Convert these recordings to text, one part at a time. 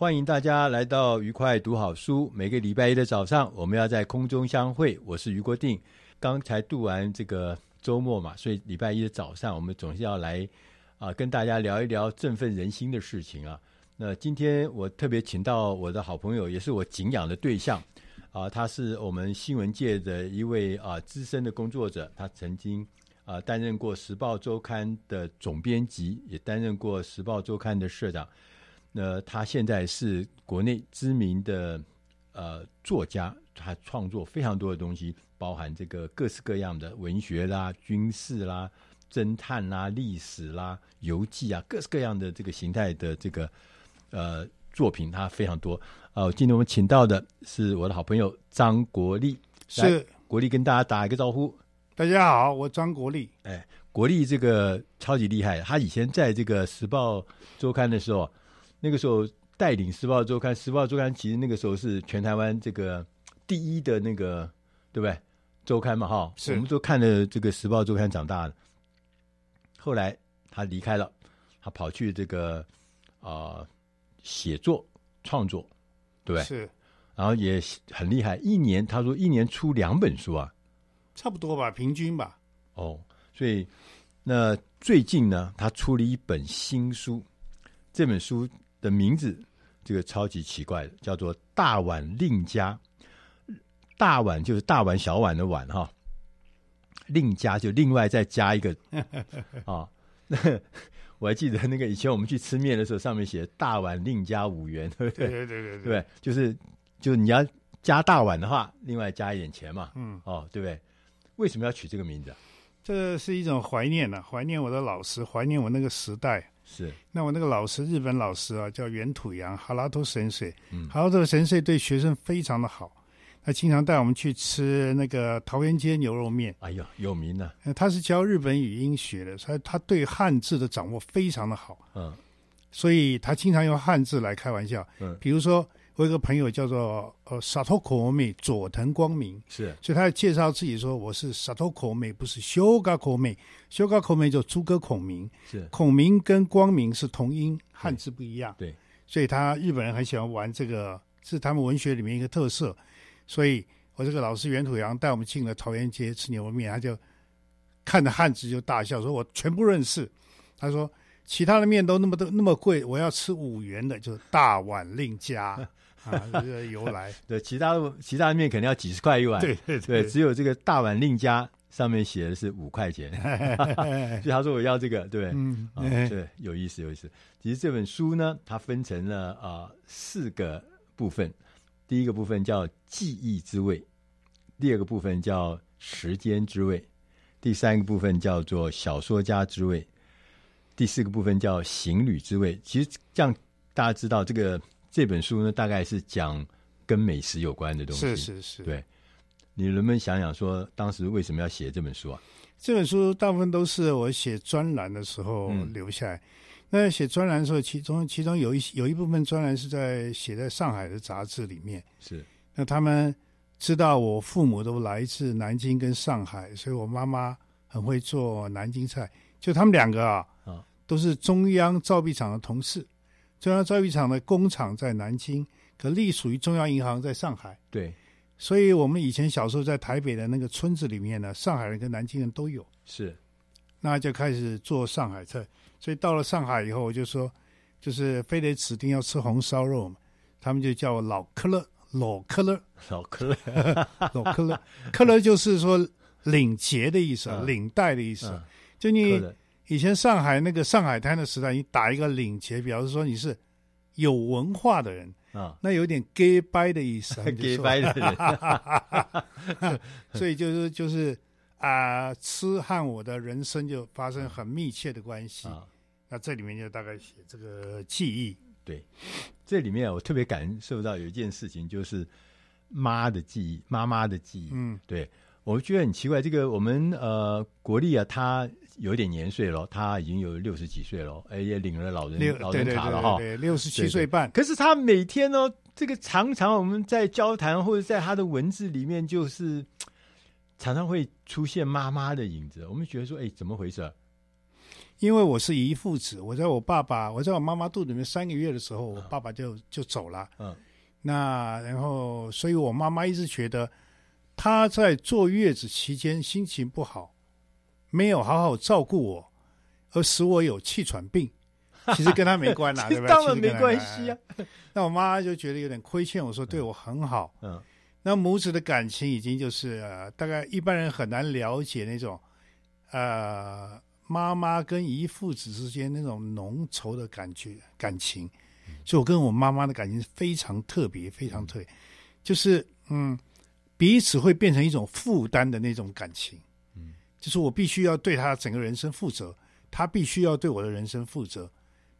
欢迎大家来到愉快读好书。每个礼拜一的早上，我们要在空中相会。我是俞国定。刚才度完这个周末嘛，所以礼拜一的早上，我们总是要来啊，跟大家聊一聊振奋人心的事情啊。那今天我特别请到我的好朋友，也是我敬仰的对象啊，他是我们新闻界的一位啊资深的工作者，他曾经啊担任过《时报周刊》的总编辑，也担任过《时报周刊》的社长。那他现在是国内知名的呃作家，他创作非常多的东西，包含这个各式各样的文学啦、军事啦、侦探啦、历史啦、游记啊，各式各样的这个形态的这个呃作品，他非常多。呃，今天我们请到的是我的好朋友张国立，是国立跟大家打一个招呼。大家好，我张国立。哎，国立这个超级厉害，他以前在这个时报周刊的时候。那个时候带领《时报周刊》，《时报周刊》其实那个时候是全台湾这个第一的那个，对不对？周刊嘛，哈，我们都看了这个《时报周刊》长大的。后来他离开了，他跑去这个啊、呃、写作创作，对不对？是，然后也很厉害，一年他说一年出两本书啊，差不多吧，平均吧。哦，所以那最近呢，他出了一本新书，这本书。的名字，这个超级奇怪的，叫做“大碗另加”。大碗就是大碗小碗的碗哈，另加就另外再加一个 啊。那 我还记得那个以前我们去吃面的时候，上面写“大碗另加五元”，对不对？对对对对，对，对，就是就是你要加大碗的话，另外加一点钱嘛。嗯，哦，对不对？为什么要取这个名字啊？这是一种怀念啊，怀念我的老师，怀念我那个时代。是，那我那个老师，日本老师啊，叫原土洋哈拉托先生。嗯，哈拉托神水对学生非常的好，他经常带我们去吃那个桃园街牛肉面。哎呦，有名呢、啊！他是教日本语音学的，所以他对汉字的掌握非常的好。嗯，所以他经常用汉字来开玩笑。嗯，比如说。我有一个朋友叫做呃萨托口美佐藤光明，是，所以他介绍自己说，我是萨托口美，不是修嘎口美，修嘎口美就诸葛孔明，是。孔明跟光明是同音，汉字不一样，对，所以他日本人很喜欢玩这个，是他们文学里面一个特色，所以我这个老师袁土阳带我们进了桃园街吃牛肉面，他就看着汉字就大笑，说我全部认识，他说其他的面都那么的那么贵，我要吃五元的，就是大碗另加。啊，这个由来 对，其他的其他的面肯定要几十块一碗，对对，只有这个大碗另加上面写的是五块钱，所以他说我要这个，对，嗯，啊，对，有意思有意思。其实这本书呢，它分成了啊、呃、四个部分，第一个部分叫记忆之味，第二个部分叫时间之味，第三个部分叫做小说家之味，第四个部分叫行旅之味。其实这样大家知道这个。这本书呢，大概是讲跟美食有关的东西。是是是，对，你能不能想想说，当时为什么要写这本书啊？这本书大部分都是我写专栏的时候留下来。嗯、那写专栏的时候，其中其中有一有一部分专栏是在写在上海的杂志里面。是，那他们知道我父母都来自南京跟上海，所以我妈妈很会做南京菜。就他们两个啊，啊，都是中央造币厂的同事。中央造币厂的工厂在南京，可隶属于中央银行在上海。对，所以我们以前小时候在台北的那个村子里面呢，上海人跟南京人都有。是，那就开始做上海菜。所以到了上海以后，我就说，就是非得指定要吃红烧肉嘛，他们就叫我老克勒，老克勒，老克勒，老克勒，克勒就是说领结的意思，嗯、领带的意思。嗯、就你以前上海那个上海滩的时代，你打一个领结，表示说你是有文化的人。啊，那有点 gay 掰的意思，gay 掰的人，所以就是就是啊、呃，吃和我的人生就发生很密切的关系。啊，那这里面就大概写这个记忆。对，这里面我特别感受到有一件事情，就是妈的记忆，妈妈的记忆。嗯，对。我觉得很奇怪，这个我们呃国立啊，他有点年岁了，他已经有六十几岁了，哎，也领了老人老人卡了哈，六十七岁半。可是他每天呢，这个常常我们在交谈或者在他的文字里面，就是 常常会出现妈妈的影子。我们觉得说，哎，怎么回事？因为我是一父子，我在我爸爸，我在我妈妈肚子里面三个月的时候，我爸爸就就走了。嗯，那然后，所以我妈妈一直觉得。他在坐月子期间心情不好，没有好好照顾我，而使我有气喘病。其实跟他没关系，对不对？当然没关系啊。那我妈就觉得有点亏欠我说对我很好。嗯。那母子的感情已经就是、呃、大概一般人很难了解那种，呃，妈妈跟姨父子之间那种浓稠的感觉感情。所以我跟我妈妈的感情非常特别，非常特别，就是嗯。彼此会变成一种负担的那种感情，嗯，就是我必须要对他整个人生负责，他必须要对我的人生负责，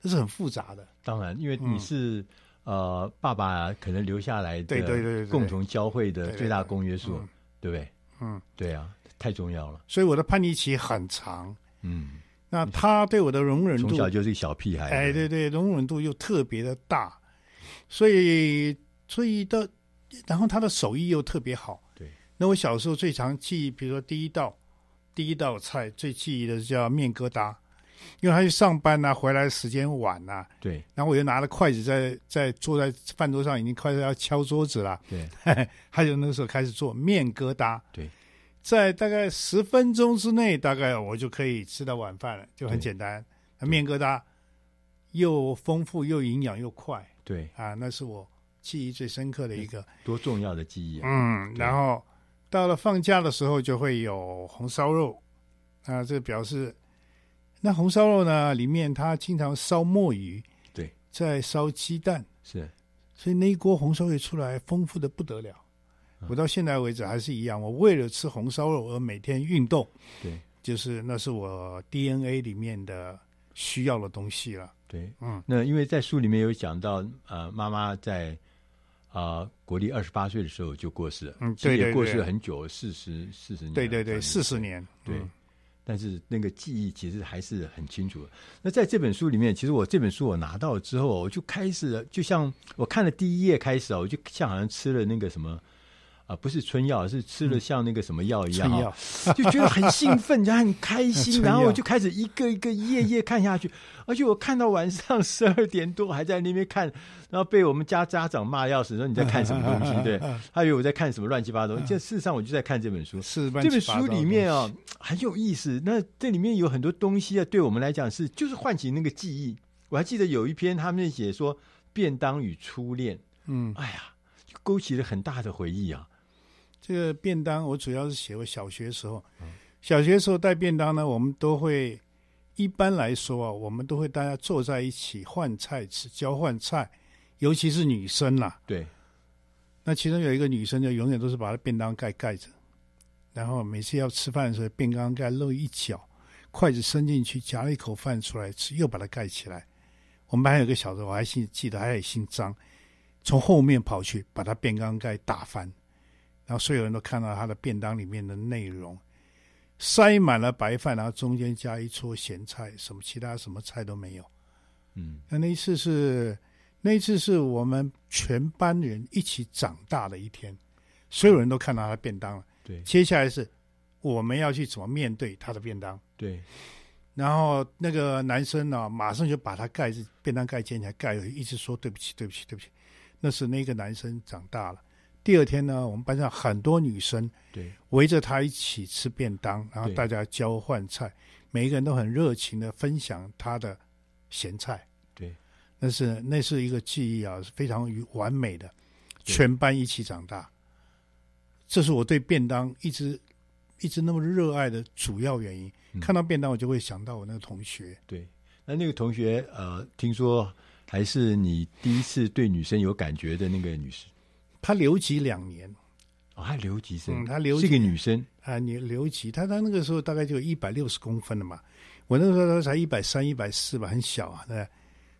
这是很复杂的。当然，因为你是、嗯、呃爸爸可能留下来的，对对对，共同教会的最大公约数，对不对？嗯，对啊，太重要了。所以我的叛逆期很长，嗯，那他对我的容忍度，从小就是一小屁孩，哎，对对，容忍度又特别的大，所以所以的。然后他的手艺又特别好，对。那我小时候最常记忆，比如说第一道，第一道菜最记忆的是叫面疙瘩，因为他去上班呐、啊，回来时间晚呐、啊，对。然后我就拿了筷子在在坐在饭桌上，已经快要敲桌子了，对。他就那个时候开始做面疙瘩，对。在大概十分钟之内，大概我就可以吃到晚饭了，就很简单。那面疙瘩又丰富又营养又快，对啊，那是我。记忆最深刻的一个多重要的记忆啊！嗯，然后到了放假的时候就会有红烧肉。啊，这表示那红烧肉呢里面它经常烧墨鱼，对，再烧鸡蛋，是，所以那一锅红烧肉出来丰富的不得了。我到现在为止还是一样，我为了吃红烧肉而每天运动，对，就是那是我 DNA 里面的需要的东西了。对，嗯，那因为在书里面有讲到，呃，妈妈在。啊、呃，国立二十八岁的时候就过世了，嗯，对，对，对，过世了很久，四十四十年，对对对，四十年，对。嗯、但是那个记忆其实还是很清楚的。那在这本书里面，其实我这本书我拿到之后，我就开始，就像我看了第一页开始啊，我就像好像吃了那个什么。啊，不是春药，是吃了像那个什么药一样，就觉得很兴奋，然后很开心，然后我就开始一个一个页页看下去，而且我看到晚上十二点多还在那边看，然后被我们家家长骂要死，说你在看什么东西？对，他以为我在看什么乱七八糟。这事实上我就在看这本书，是这本书里面啊很有意思。那这里面有很多东西啊，对我们来讲是就是唤起那个记忆。我还记得有一篇他们写说便当与初恋，嗯，哎呀，就勾起了很大的回忆啊。这个便当，我主要是写我小学时候。小学时候带便当呢，我们都会一般来说啊，我们都会大家坐在一起换菜吃，交换菜，尤其是女生啦。对。那其中有一个女生就永远都是把她便当盖盖着，然后每次要吃饭的时候，便当盖漏一角，筷子伸进去夹了一口饭出来吃，又把它盖起来。我们班还有个小子，我还记记得，还有姓张，从后面跑去把他便当盖打翻。然后所有人都看到他的便当里面的内容，塞满了白饭，然后中间加一撮咸菜，什么其他什么菜都没有。嗯，那那一次是那一次是我们全班人一起长大的一天，所有人都看到他的便当了。对，接下来是我们要去怎么面对他的便当。对，然后那个男生呢，马上就把他盖子便当盖掀起来盖，一直说对不起，对不起，对不起。那是那个男生长大了。第二天呢，我们班上很多女生对围着他一起吃便当，然后大家交换菜，每一个人都很热情的分享他的咸菜。对，那是那是一个记忆啊，是非常完美的，全班一起长大。这是我对便当一直一直那么热爱的主要原因。嗯、看到便当，我就会想到我那个同学。对，那那个同学呃，听说还是你第一次对女生有感觉的那个女生。她留级两年，哦，还留级生，嗯，她留级是个女生啊，你留级，她她那个时候大概就一百六十公分了嘛，我那个时候她才一百三、一百四吧，很小啊，对。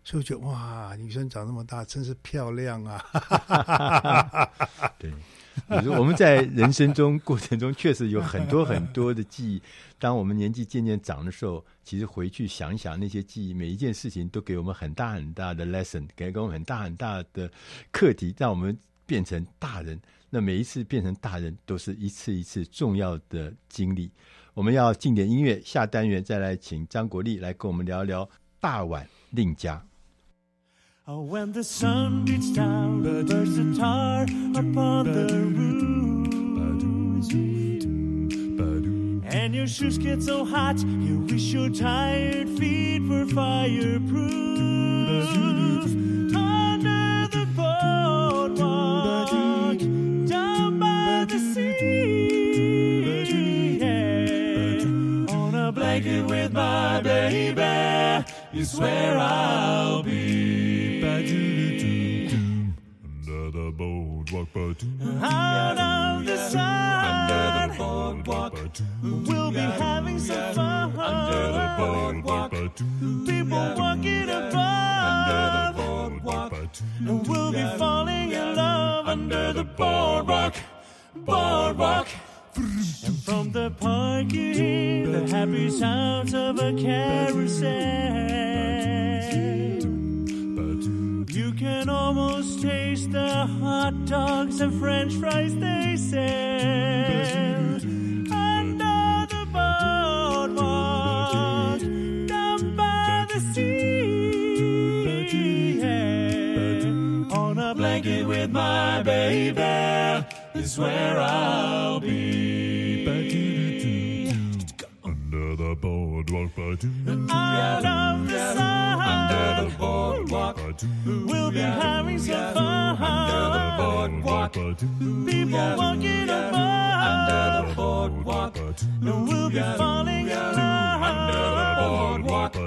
所以我觉得哇，女生长那么大，真是漂亮啊！对，比如说我们在人生中过程中，确实有很多很多的记忆。当我们年纪渐渐长的时候，其实回去想一想那些记忆，每一件事情都给我们很大很大的 lesson，给我们很大很大的课题，让我们变成大人。那每一次变成大人，都是一次一次重要的经历。我们要进点音乐，下单元再来请张国立来跟我们聊聊大碗令家。When the sun beats down, the bursts a tar upon the roof. And your shoes get so hot, you wish your tired feet were fireproof. Is where I'll be. Under the boardwalk, out of the sun, under the boardwalk, we'll be having some fun. Under the boardwalk, people walking above, under the boardwalk, and we'll be falling in love under the boardwalk, boardwalk. From the park you hear the happy sounds of a carousel. You can almost taste the hot dogs and french fries they sell. Under the boardwalk, down by the sea. Yeah. On a blanket with my baby is where I'll out of the sun, under the boardwalk, we'll be having some fun. Under the boardwalk, people walking above, under the boardwalk, and we'll be falling in love.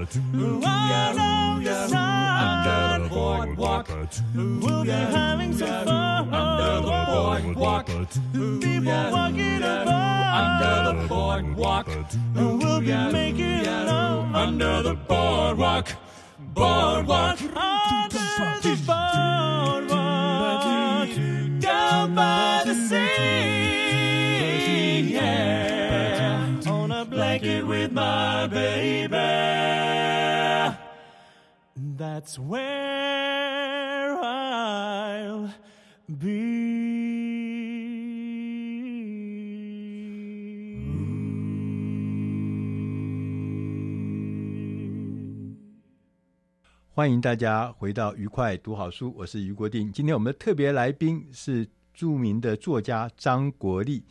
Under the boardwalk, the sun, under the boardwalk, we'll be having some fun. Under the boardwalk, people walking above, under the boardwalk, and we'll be making love under the boardwalk, boardwalk, under the boardwalk, down by the sea. Yeah, on a blanket with my baby. That's where I'll be. 欢迎大家回到愉快读好书，我是余国定。今天我们的特别来宾是著名的作家张国立。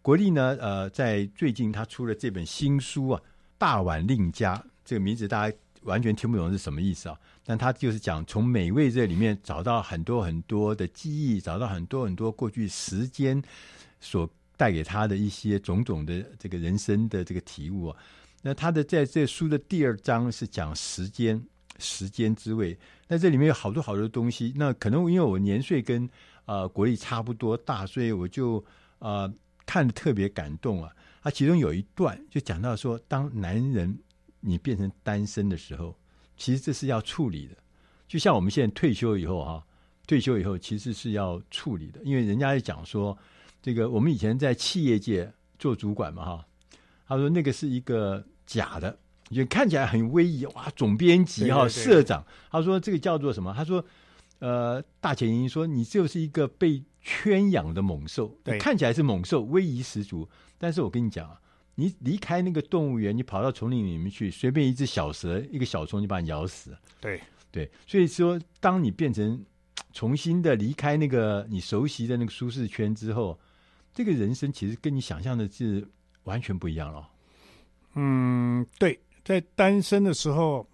国立呢，呃，在最近他出了这本新书啊，《大碗令家》。这个名字大家完全听不懂是什么意思啊？但他就是讲从美味这里面找到很多很多的记忆，找到很多很多过去时间所带给他的一些种种的这个人生的这个体悟啊。那他的在这书的第二章是讲时间。时间之味，那这里面有好多好多东西。那可能因为我年岁跟呃国力差不多大，所以我就呃看的特别感动啊。他其中有一段就讲到说，当男人你变成单身的时候，其实这是要处理的。就像我们现在退休以后哈、啊，退休以后其实是要处理的，因为人家在讲说，这个我们以前在企业界做主管嘛哈，他说那个是一个假的。就看起来很威仪哇，总编辑哈，社长，他说这个叫做什么？他说，呃，大前研一说你就是一个被圈养的猛兽，对，看起来是猛兽，威仪十足。但是我跟你讲啊，你离开那个动物园，你跑到丛林里面去，随便一只小蛇、一个小虫就把你咬死。对对，所以说，当你变成重新的离开那个你熟悉的那个舒适圈之后，这个人生其实跟你想象的是完全不一样了。嗯，对，在单身的时候，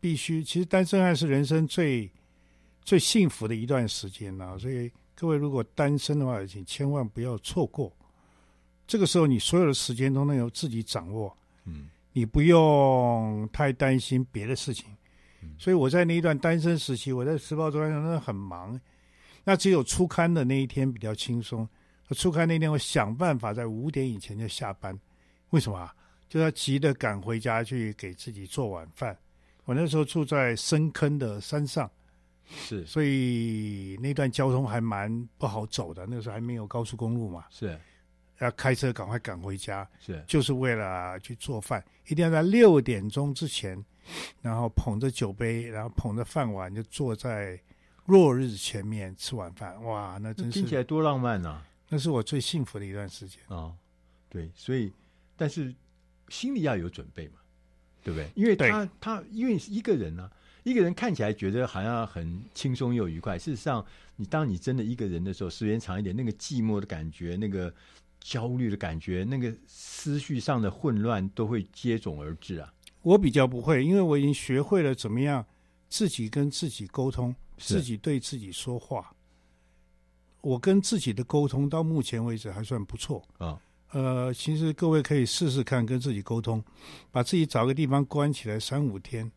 必须其实单身还是人生最最幸福的一段时间呢。所以各位如果单身的话，请千万不要错过。这个时候，你所有的时间都能由自己掌握。嗯，你不用太担心别的事情。所以我在那一段单身时期，我在时报周刊上真的很忙。那只有出刊的那一天比较轻松。出刊那天，我想办法在五点以前就下班。为什么啊？就要急着赶回家去给自己做晚饭。我那时候住在深坑的山上，是，所以那段交通还蛮不好走的。那个时候还没有高速公路嘛，是，要开车赶快赶回家，是，就是为了去做饭，一定要在六点钟之前。然后捧着酒杯，然后捧着饭碗，就坐在落日前面吃晚饭。哇，那真是听起来多浪漫呐、啊！那是我最幸福的一段时间啊、哦。对，所以但是心里要有准备嘛，对不对？因为他他因为一个人呢、啊，一个人看起来觉得好像很轻松又愉快。事实上，你当你真的一个人的时候，时间长一点，那个寂寞的感觉，那个焦虑的感觉，那个思绪上的混乱都会接踵而至啊。我比较不会，因为我已经学会了怎么样自己跟自己沟通，自己对自己说话。我跟自己的沟通到目前为止还算不错啊、哦。呃，其实各位可以试试看跟自己沟通，把自己找个地方关起来三五天，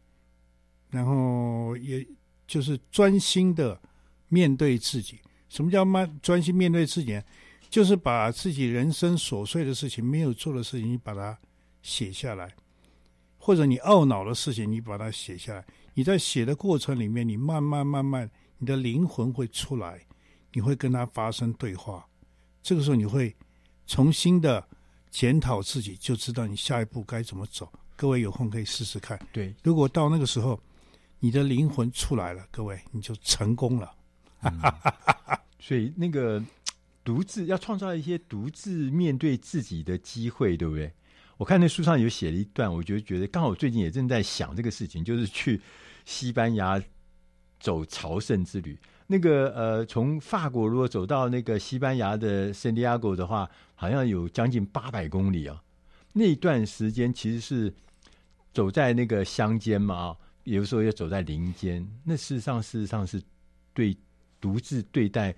然后也就是专心的面对自己。什么叫慢专心面对自己？就是把自己人生琐碎的事情、没有做的事情，你把它写下来。或者你懊恼的事情，你把它写下来。你在写的过程里面，你慢慢慢慢，你的灵魂会出来，你会跟他发生对话。这个时候，你会重新的检讨自己，就知道你下一步该怎么走。各位有空可以试试看。对，如果到那个时候，你的灵魂出来了，各位你就成功了。嗯、所以那个独自要创造一些独自面对自己的机会，对不对？我看那书上有写了一段，我就觉得刚好最近也正在想这个事情，就是去西班牙走朝圣之旅。那个呃，从法国如果走到那个西班牙的圣地亚哥的话，好像有将近八百公里啊。那一段时间其实是走在那个乡间嘛，啊有时候也走在林间。那事实上，事实上是对独自对待。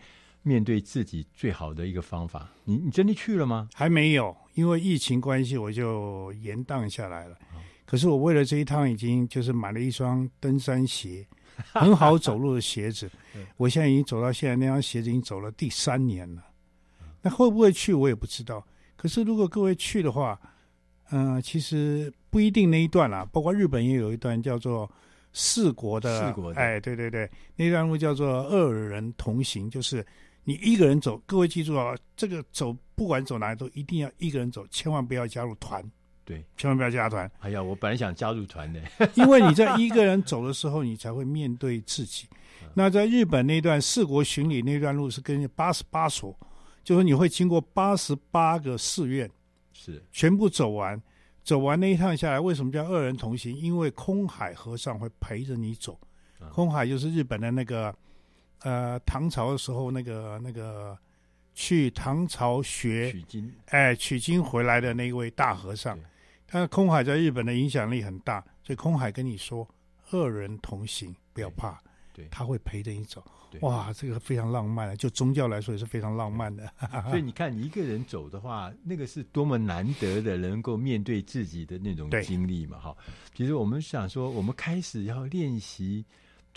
面对自己最好的一个方法，你你真的去了吗？还没有，因为疫情关系，我就延宕下来了。哦。可是我为了这一趟，已经就是买了一双登山鞋，很好走路的鞋子。我现在已经走到现在，那双鞋子已经走了第三年了。那会不会去，我也不知道。可是如果各位去的话，嗯、呃，其实不一定那一段啦，包括日本也有一段叫做四国的，四国的，哎，对对对，那段路叫做二人同行，就是。你一个人走，各位记住啊，这个走不管走哪里都一定要一个人走，千万不要加入团。对，千万不要加团。哎呀，我本来想加入团的，因为你在一个人走的时候，你才会面对自己。那在日本那段四国巡礼那段路是跟八十八所，就是你会经过八十八个寺院，是全部走完。走完那一趟下来，为什么叫二人同行？因为空海和尚会陪着你走。空海就是日本的那个。呃，唐朝的时候，那个那个去唐朝学取经，哎，取经回来的那一位大和尚，他空海在日本的影响力很大，所以空海跟你说，二人同行，不要怕，对，他会陪着你走。哇，这个非常浪漫，就宗教来说也是非常浪漫的。所以你看，你一个人走的话，那个是多么难得的，能够面对自己的那种经历嘛，哈。其实我们想说，我们开始要练习。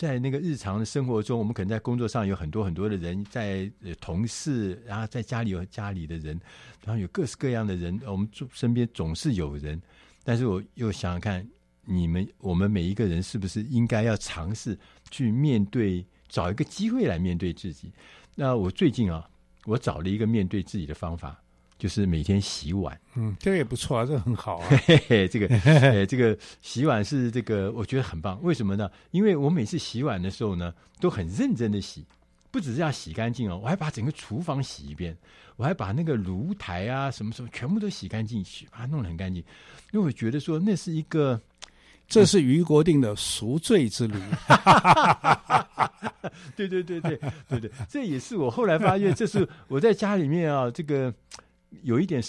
在那个日常的生活中，我们可能在工作上有很多很多的人，在同事，然后在家里有家里的人，然后有各式各样的人，我们身边总是有人。但是我又想想看，你们我们每一个人是不是应该要尝试去面对，找一个机会来面对自己？那我最近啊，我找了一个面对自己的方法。就是每天洗碗，嗯，这个也不错啊，这个很好啊。嘿嘿，这个，呃，这个洗碗是这个，我觉得很棒。为什么呢？因为我每次洗碗的时候呢，都很认真的洗，不只是要洗干净哦，我还把整个厨房洗一遍，我还把那个炉台啊什么什么全部都洗干净，洗把它弄得很干净。因为我觉得说那是一个，这是于国定的赎罪之旅。对对对对对对，这也是我后来发现，这是我在家里面啊，这个有一点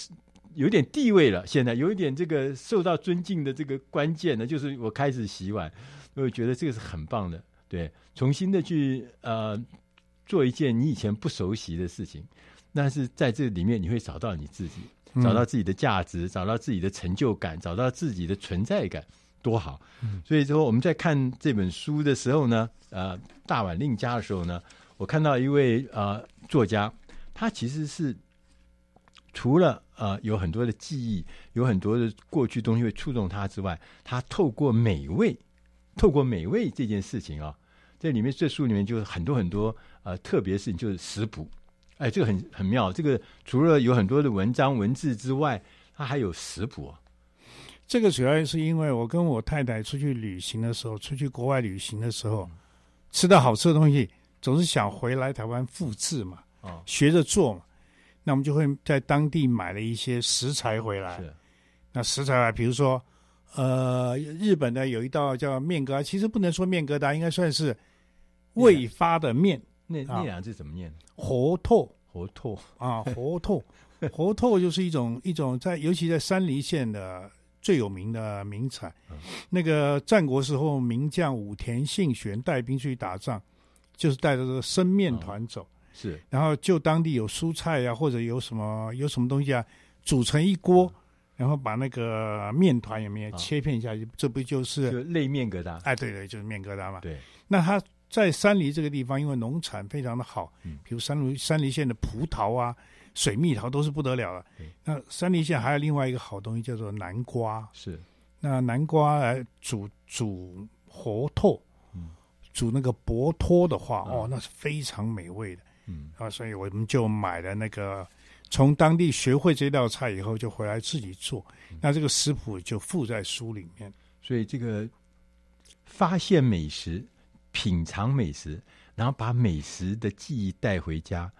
有一点地位了。现在有一点这个受到尊敬的这个关键呢，就是我开始洗碗，我觉得这个是很棒的。对，重新的去呃做一件你以前不熟悉的事情，但是在这里面你会找到你自己，找到自己的价值，找到自己的成就感，找到自己的存在感。多好，所以说我们在看这本书的时候呢，呃，大碗令家的时候呢，我看到一位呃作家，他其实是除了呃有很多的记忆，有很多的过去东西会触动他之外，他透过美味，透过美味这件事情啊，这里面这书里面就是很多很多呃特别事情，就是食谱，哎，这个很很妙，这个除了有很多的文章文字之外，它还有食谱啊。这个主要是因为我跟我太太出去旅行的时候，出去国外旅行的时候，吃到好吃的东西，总是想回来台湾复制嘛，哦，学着做嘛。那我们就会在当地买了一些食材回来。是。那食材啊，比如说，呃，日本呢有一道叫面疙瘩，其实不能说面疙瘩，应该算是未发的面。那那两个字怎么念？活透，活透啊，活透，活透就是一种一种在，尤其在山梨县的。最有名的名产，嗯、那个战国时候名将武田信玄带兵去打仗，就是带着这个生面团走，嗯、是，然后就当地有蔬菜呀、啊，或者有什么有什么东西啊，煮成一锅，嗯、然后把那个面团有没有切片下去，嗯、这不就是就类面疙瘩？哎，对对，就是面疙瘩嘛。对，那他在山梨这个地方，因为农产非常的好，嗯，比如山梨山梨县的葡萄啊。水蜜桃都是不得了了。那山梨县还有另外一个好东西叫做南瓜。是，那南瓜来煮煮活透，嗯，煮那个薄托的话，哦，那是非常美味的。嗯啊，所以我们就买了那个，从当地学会这道菜以后，就回来自己做。那这个食谱就附在书里面。所以这个发现美食、品尝美食，然后把美食的记忆带回家。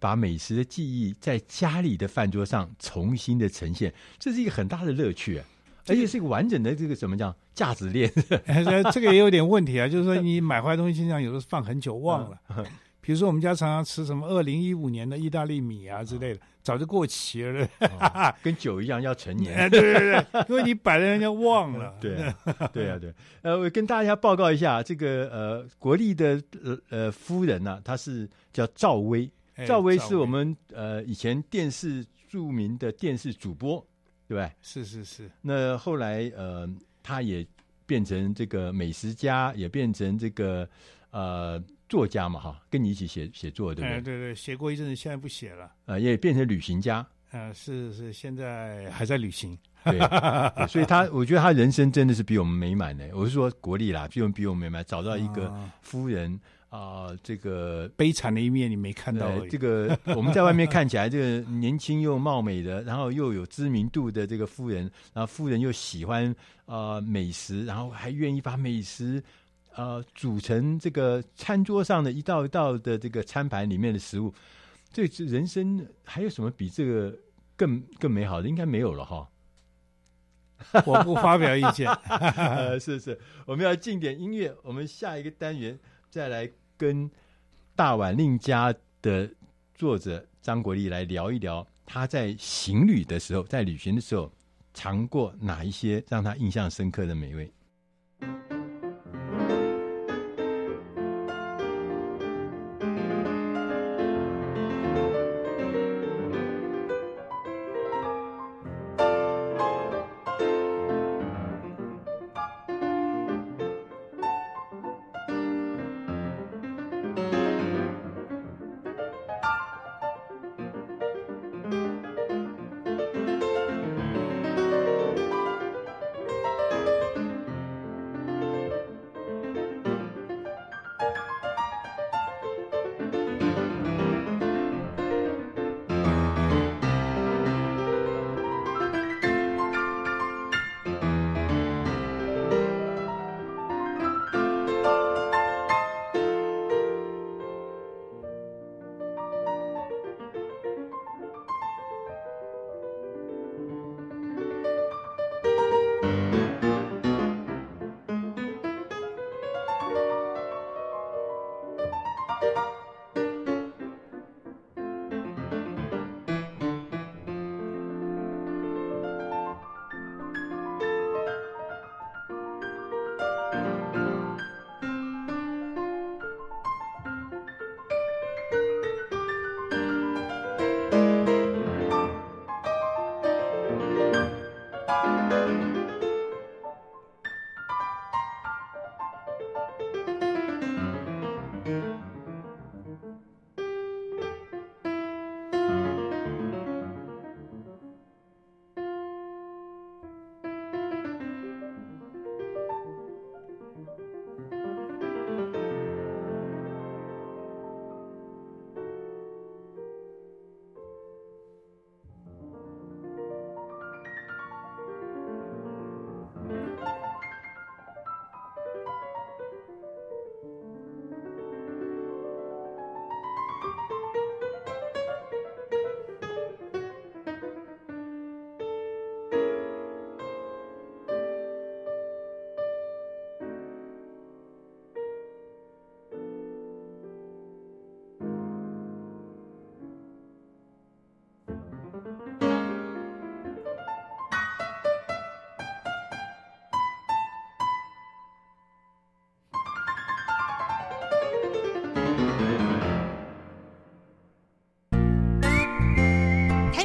把美食的记忆在家里的饭桌上重新的呈现，这是一个很大的乐趣啊！而且是一个完整的这个怎么讲价值链？这个也有点问题啊，就是说 你买回来东西，经常有的放很久忘了。比如说我们家常常吃什么二零一五年的意大利米啊之类的，早就过期了，跟酒一样要陈年。对对对，因为你摆了人家忘了。对对啊对。呃，我跟大家报告一下，这个呃国立的呃呃夫人呢，她是叫赵薇。赵薇是我们呃以前电视著名的电视主播，对？是是是。那后来呃，她也变成这个美食家，也变成这个呃作家嘛，哈，跟你一起写写作，对不对？哎，对对，写过一阵子，现在不写了。呃，也变成旅行家。呃，是是，现在还在旅行。对，对，所以他我觉得他人生真的是比我们美满的。我是说国力啦，比我们比我们美满，找到一个夫人。啊这个悲惨的一面你没看到。这个我们在外面看起来，这个年轻又貌美的，然后又有知名度的这个夫人，然后夫人又喜欢啊、呃、美食，然后还愿意把美食呃组成这个餐桌上的一道一道的这个餐盘里面的食物。这人生还有什么比这个更更美好的？应该没有了哈。我不发表意见。呃，是是，我们要进点音乐，我们下一个单元再来。跟大碗令家的作者张国立来聊一聊，他在行旅的时候，在旅行的时候，尝过哪一些让他印象深刻的美味。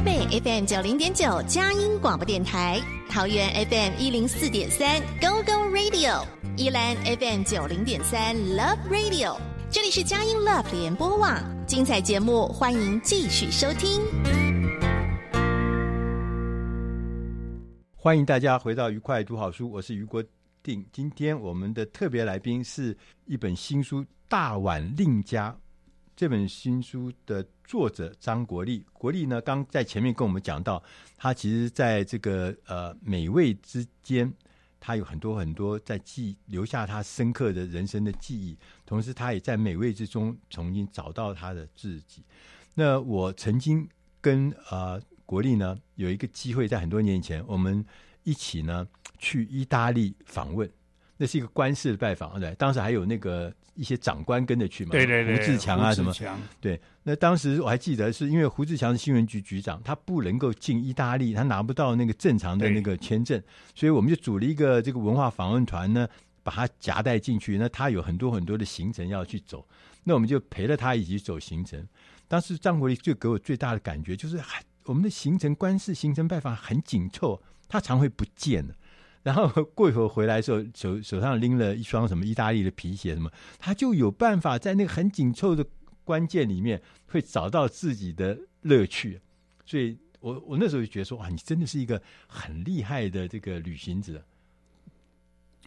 北 FM 九零点九佳音广播电台，桃园 FM 一零四点三 Go Go Radio，宜兰 FM 九零点三 Love Radio，这里是佳音 Love 联播网，精彩节目欢迎继续收听。欢迎大家回到愉快读好书，我是于国定。今天我们的特别来宾是一本新书《大碗令家》。这本新书的作者张国立，国立呢，刚在前面跟我们讲到，他其实在这个呃美味之间，他有很多很多在记留下他深刻的人生的记忆，同时他也在美味之中重新找到他的自己。那我曾经跟呃国立呢有一个机会，在很多年以前，我们一起呢去意大利访问。那是一个官式的拜访，对，当时还有那个一些长官跟着去嘛，对对对，胡志强啊什么，对。那当时我还记得，是因为胡志强是新闻局局长，他不能够进意大利，他拿不到那个正常的那个签证，所以我们就组了一个这个文化访问团呢，把他夹带进去。那他有很多很多的行程要去走，那我们就陪着他一起走行程。当时张国立就给我最大的感觉就是，我们的行程官事行程拜访很紧凑，他常会不见了。然后 过一会儿回来的时候，手手上拎了一双什么意大利的皮鞋什么，他就有办法在那个很紧凑的关键里面，会找到自己的乐趣。所以我我那时候就觉得说，哇，你真的是一个很厉害的这个旅行者。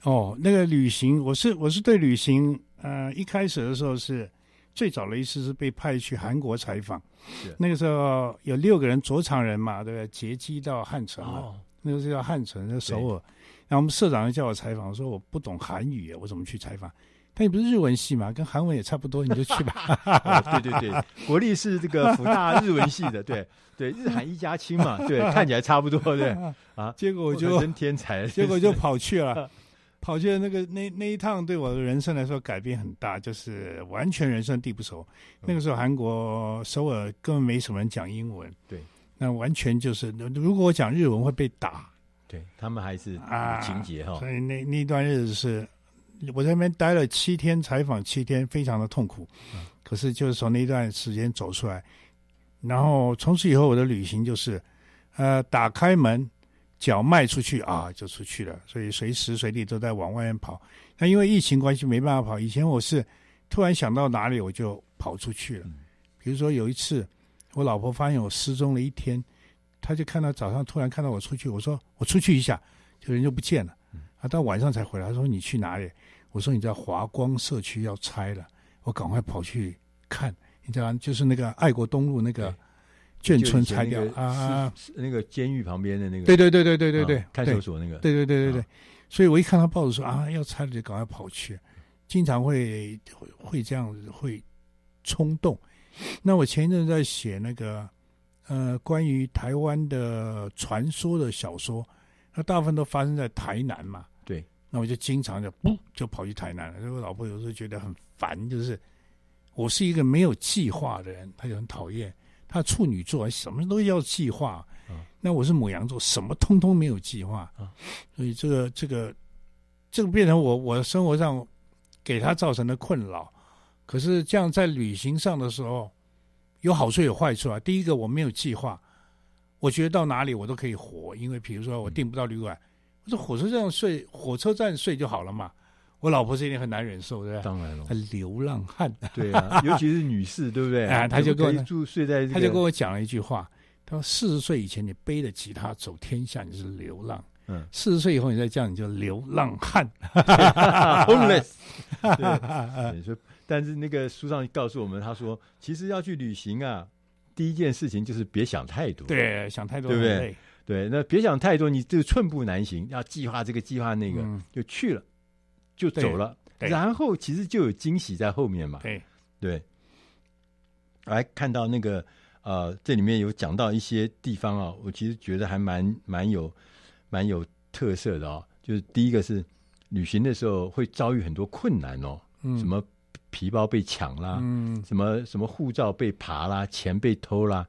哦，那个旅行，我是我是对旅行，呃，一开始的时候是最早的一次是被派去韩国采访，是那个时候有六个人，左场人嘛，对不对？劫机到汉城哦，那个是叫汉城，那首尔。然后我们社长就叫我采访，我说我不懂韩语，我怎么去采访？他也不是日文系嘛，跟韩文也差不多，你就去吧。哦、对对对，国立是这个 福大日文系的，对对，日韩一家亲嘛，对，看起来差不多，对 啊。结果我就真天才，结果就跑去了，跑去了那个那那一趟对我的人生来说改变很大，就是完全人生地不熟。那个时候韩国首尔根本没什么人讲英文，对，那完全就是如果我讲日文会被打。对他们还是有情节哈、所以那那段日子是我在那边待了七天，采访七天，非常的痛苦。嗯、可是就是从那段时间走出来，然后从此以后我的旅行就是，呃，打开门，脚迈出去啊，就出去了。所以随时随地都在往外面跑。那因为疫情关系没办法跑，以前我是突然想到哪里我就跑出去了。嗯、比如说有一次，我老婆发现我失踪了一天。他就看到早上突然看到我出去，我说我出去一下，就人就不见了。啊，到晚上才回来。他说你去哪里？我说你在华光社区要拆了，我赶快跑去看。你知道，就是那个爱国东路那个眷村拆掉啊，那个监狱旁边的那个。对对对对对对对，看守所那个。对对对对对，所以我一看到报纸说啊要拆了，就赶快跑去。经常会会这样子会冲动。那我前一阵在写那个。呃，关于台湾的传说的小说，那大部分都发生在台南嘛。对，那我就经常就不就跑去台南了。所以我老婆有时候觉得很烦，就是我是一个没有计划的人，她就很讨厌。她处女座什么都要计划，嗯、那我是母羊座，什么通通没有计划。嗯、所以这个这个这个变成我我生活上给她造成的困扰。可是这样在旅行上的时候。有好处有坏处啊。第一个，我没有计划，我觉得到哪里我都可以活，因为比如说我订不到旅馆，我说火车站睡，火车站睡就好了嘛。我老婆这一点很难忍受，对不对？当然了，流浪汉，对啊，尤其是女士，对不对？啊，他就跟我住睡在，他就跟我讲了一句话，他说：四十岁以前你背着吉他走天下，你是流浪；嗯，四十岁以后你再这样，你就流浪汉，homeless。对，但是那个书上告诉我们，他说其实要去旅行啊，第一件事情就是别想太多。对，想太多，对不对？对，那别想太多，你这个寸步难行。要计划这个计划那个，嗯、就去了，就走了，然后其实就有惊喜在后面嘛。对对。来看到那个呃，这里面有讲到一些地方啊，我其实觉得还蛮蛮有蛮有特色的哦。就是第一个是旅行的时候会遭遇很多困难哦，嗯、什么。皮包被抢啦，嗯，什么什么护照被扒啦，钱被偷啦，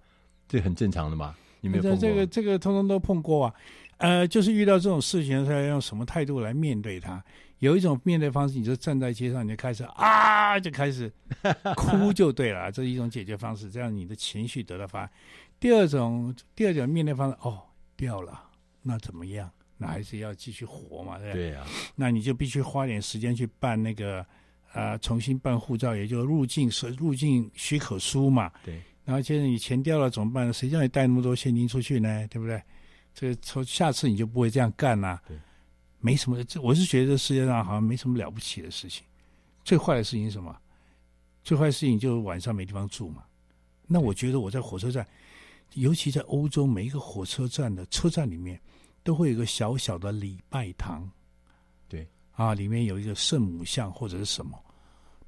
这很正常的嘛。你没有碰过？这个这个通通都碰过啊。呃，就是遇到这种事情的时候，要用什么态度来面对它？有一种面对方式，你就站在街上，你就开始啊，就开始 哭就对了，这是一种解决方式，这样你的情绪得到发。第二种，第二种面对方式，哦，掉了，那怎么样？那还是要继续活嘛，对不对？对啊，那你就必须花点时间去办那个，呃，重新办护照，也就是入境是入境许可书嘛。对。然后接着你钱掉了怎么办？谁叫你带那么多现金出去呢？对不对？这个从下次你就不会这样干了、啊。对。没什么，这我是觉得这世界上好像没什么了不起的事情。最坏的事情是什么？最坏的事情就是晚上没地方住嘛。那我觉得我在火车站。尤其在欧洲，每一个火车站的车站里面，都会有一个小小的礼拜堂。对啊，里面有一个圣母像或者是什么。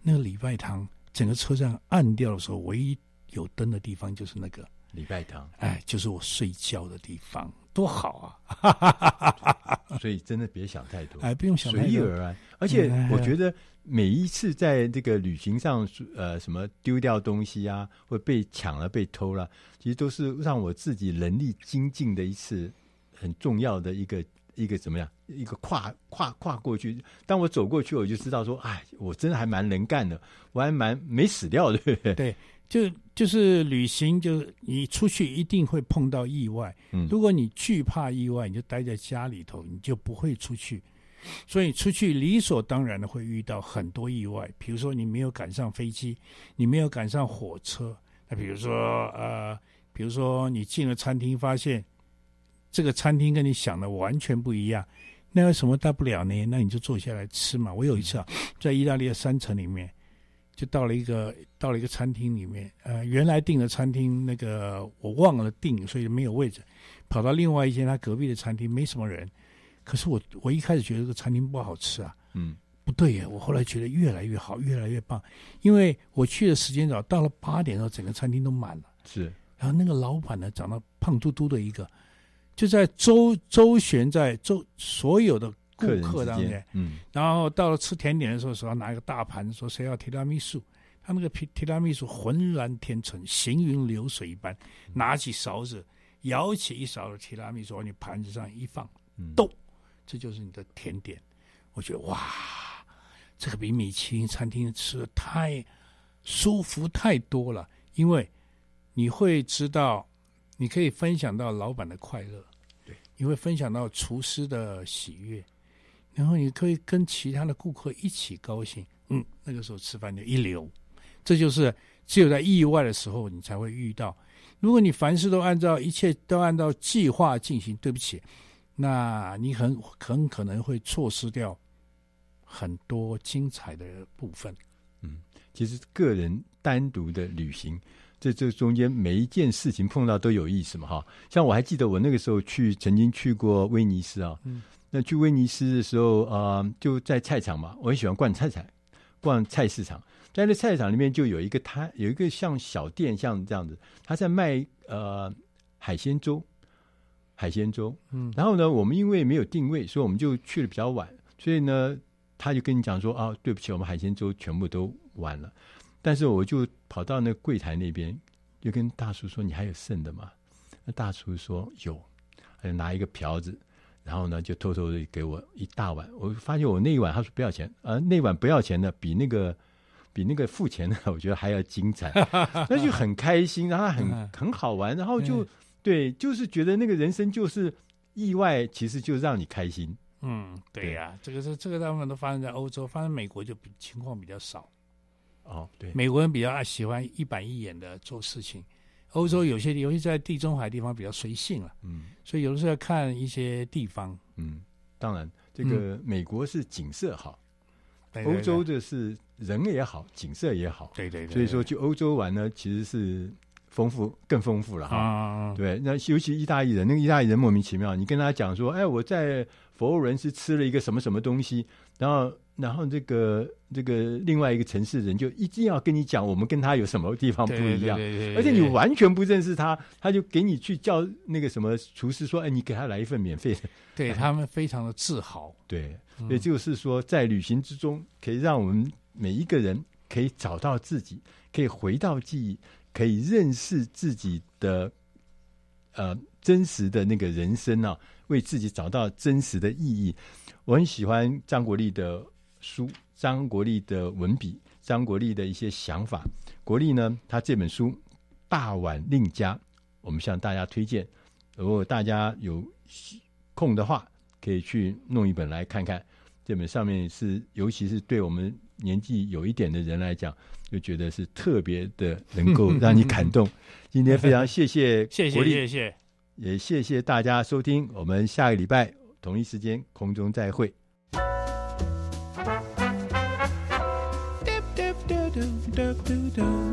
那个礼拜堂，整个车站暗掉的时候，唯一有灯的地方就是那个礼拜堂。哎，就是我睡觉的地方，多好啊！所以真的别想太多，哎，不用想太多，随遇而安。而且我觉得。每一次在这个旅行上，呃，什么丢掉东西啊，或被抢了、被偷了，其实都是让我自己能力精进的一次很重要的一个一个怎么样？一个跨跨跨过去。当我走过去，我就知道说，哎，我真的还蛮能干的，我还蛮没死掉的。对不对？对，就就是旅行，就是你出去一定会碰到意外。嗯，如果你惧怕意外，你就待在家里头，你就不会出去。所以出去理所当然的会遇到很多意外，比如说你没有赶上飞机，你没有赶上火车。那比如说呃，比如说你进了餐厅，发现这个餐厅跟你想的完全不一样，那有什么大不了呢？那你就坐下来吃嘛。我有一次啊，在意大利的山城里面，就到了一个到了一个餐厅里面，呃，原来订的餐厅那个我忘了订，所以没有位置，跑到另外一间他隔壁的餐厅，没什么人。可是我我一开始觉得这个餐厅不好吃啊，嗯，不对呀，我后来觉得越来越好，越来越棒，因为我去的时间早，到了八点的时候，整个餐厅都满了，是。然后那个老板呢，长得胖嘟嘟的一个，就在周周旋在周所有的顾客当中，嗯，然后到了吃甜点的时候，手上拿一个大盘，说谁要提拉米苏，他那个提提拉米苏浑然天成，行云流水一般，拿起勺子舀起一勺的提拉米苏往你盘子上一放，咚。这就是你的甜点，我觉得哇，这个比米其林餐厅吃的太舒服太多了。因为你会知道，你可以分享到老板的快乐，对，你会分享到厨师的喜悦，然后你可以跟其他的顾客一起高兴。嗯，那个时候吃饭就一流。这就是只有在意外的时候你才会遇到。如果你凡事都按照一切都按照计划进行，对不起。那你很很可能会错失掉很多精彩的部分。嗯，其实个人单独的旅行，这这中间每一件事情碰到都有意思嘛，哈。像我还记得我那个时候去，曾经去过威尼斯啊。嗯。那去威尼斯的时候啊，呃，就在菜场嘛，我很喜欢逛菜场，逛菜市场。在那菜场里面就有一个摊，有一个像小店，像这样子，他在卖呃海鲜粥。海鲜粥，嗯，然后呢，我们因为没有定位，所以我们就去的比较晚，所以呢，他就跟你讲说啊，对不起，我们海鲜粥全部都完了。但是我就跑到那柜台那边，就跟大叔说：“你还有剩的吗？”那大叔说：“有。”他就拿一个瓢子，然后呢，就偷偷的给我一大碗。我发现我那一碗，他说不要钱，啊，那碗不要钱的，比那个比那个付钱的，我觉得还要精彩，那就很开心，然后很很好玩，然后就。对，就是觉得那个人生就是意外，其实就让你开心。嗯，对呀、啊，这个是这个大部分都发生在欧洲，发生美国就比情况比较少。哦，对，美国人比较爱喜欢一板一眼的做事情，欧洲有些尤其在地中海地方比较随性了。嗯，所以有的时候要看一些地方。嗯，当然，这个美国是景色好，嗯、欧洲的是人也好，景色也好。对对对，对，所以说去欧洲玩呢，其实是。丰富更丰富了哈，啊、对，那尤其意大利人，那个意大利人莫名其妙，你跟他讲说，哎，我在佛罗伦斯吃了一个什么什么东西，然后，然后这个这个另外一个城市人就一定要跟你讲，我们跟他有什么地方不一样，而且你完全不认识他，他就给你去叫那个什么厨师说，哎，你给他来一份免费的，对、哎、他们非常的自豪，对，也就是说，在旅行之中，可以让我们每一个人可以找到自己，可以回到记忆。可以认识自己的呃真实的那个人生啊，为自己找到真实的意义。我很喜欢张国立的书，张国立的文笔，张国立的一些想法。国立呢，他这本书《大碗令家》，我们向大家推荐。如果大家有空的话，可以去弄一本来看看。这本上面是，尤其是对我们年纪有一点的人来讲，就觉得是特别的能够 让你感动。今天非常谢谢 谢谢谢谢，也谢谢大家收听。我们下个礼拜同一时间空中再会。doo doo doo doo.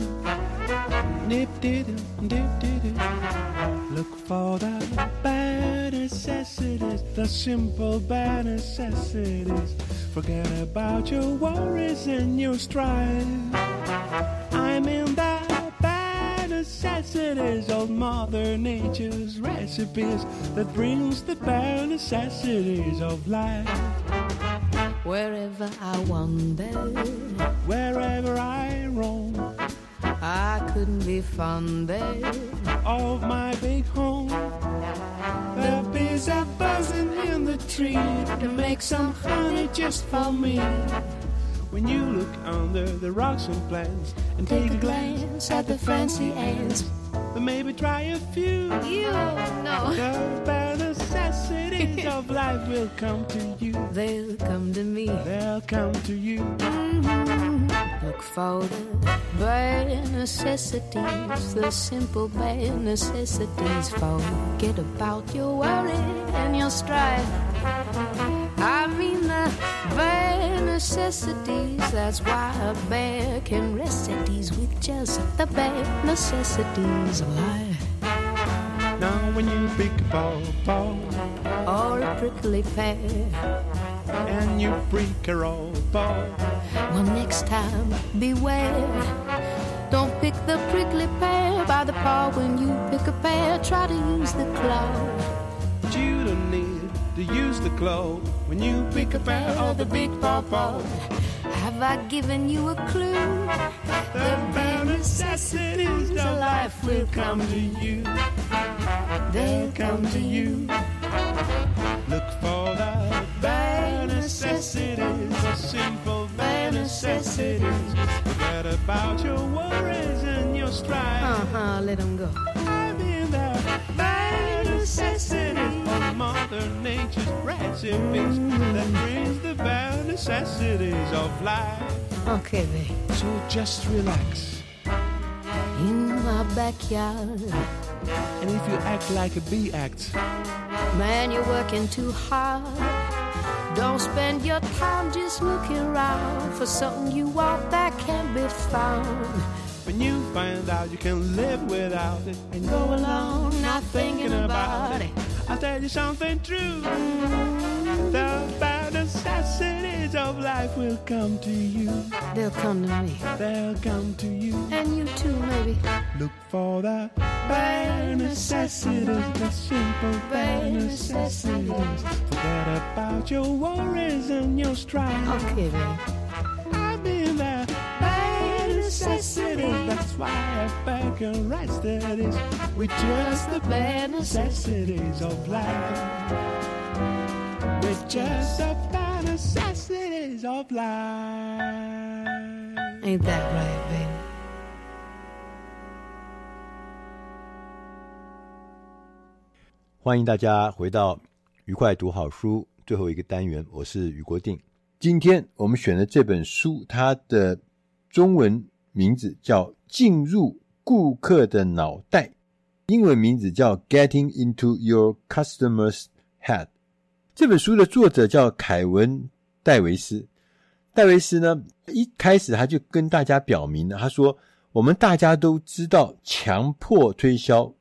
Nip doo dip doo doo. Look for the bad necessities, the simple bad necessities. Forget about your worries and your strife. I'm in the bad necessities, old Mother Nature's recipes that brings the bad necessities of life wherever I wander, wherever I roam. I couldn't be fonder of my big home. The bees are buzzing in the tree to make some honey just for me. When you look under the rocks and plants and take a glance at the fancy ants, then maybe try a few. You know. Cities of life will come to you. They'll come to me. They'll come to you. Mm-hmm. Look for the bare necessities, the simple bare necessities. Forget about your worry and your strife. I mean the bare necessities. That's why a bear can rest at ease with just the bare necessities of life. Now when you pick a ball, or a prickly pear, and you break a roll paw, well next time beware. Don't pick the prickly pear by the paw. When you pick a pear, try to use the claw. But you don't need to use the claw when you pick a pear or the big paw paw. Have I given you a clue? The bare necessities of life will come to you. They'll come to you. Look for the bare necessities, the simple bare necessities. Forget about your worries and your strife. Uh huh, let them go. I mean the bare necessities of Mother Nature's recipes that brings the bare necessities of life. Okay, babe. So just relax. In my backyard. And if you act like a bee acts, man, you're working too hard. Don't spend your time just looking around for something you want that can't be found. When you find out you can live without it and go along not thinking about it, I'll tell you something true. The necessities of life will come to you. They'll come to me. They'll come to you. And you too, maybe. Look for the bare necessities, the simple bare necessities. Forget about your worries and your strife. Okay, babe. I mean the bare necessities. That's why I beg and write studies with just the bare necessities of life. With just the bare necessities of life. Ain't that right, babe? 欢迎大家回到愉快读好书最后一个单元，我是余国定。今天我们选的这本书，它的中文名字叫《进入顾客的脑袋》，英文名字叫《Getting into Your Customer's Head》。这本书的作者叫凯文·戴维斯。戴维斯呢，一开始他就跟大家表明了，他说：“我们大家都知道，强迫推销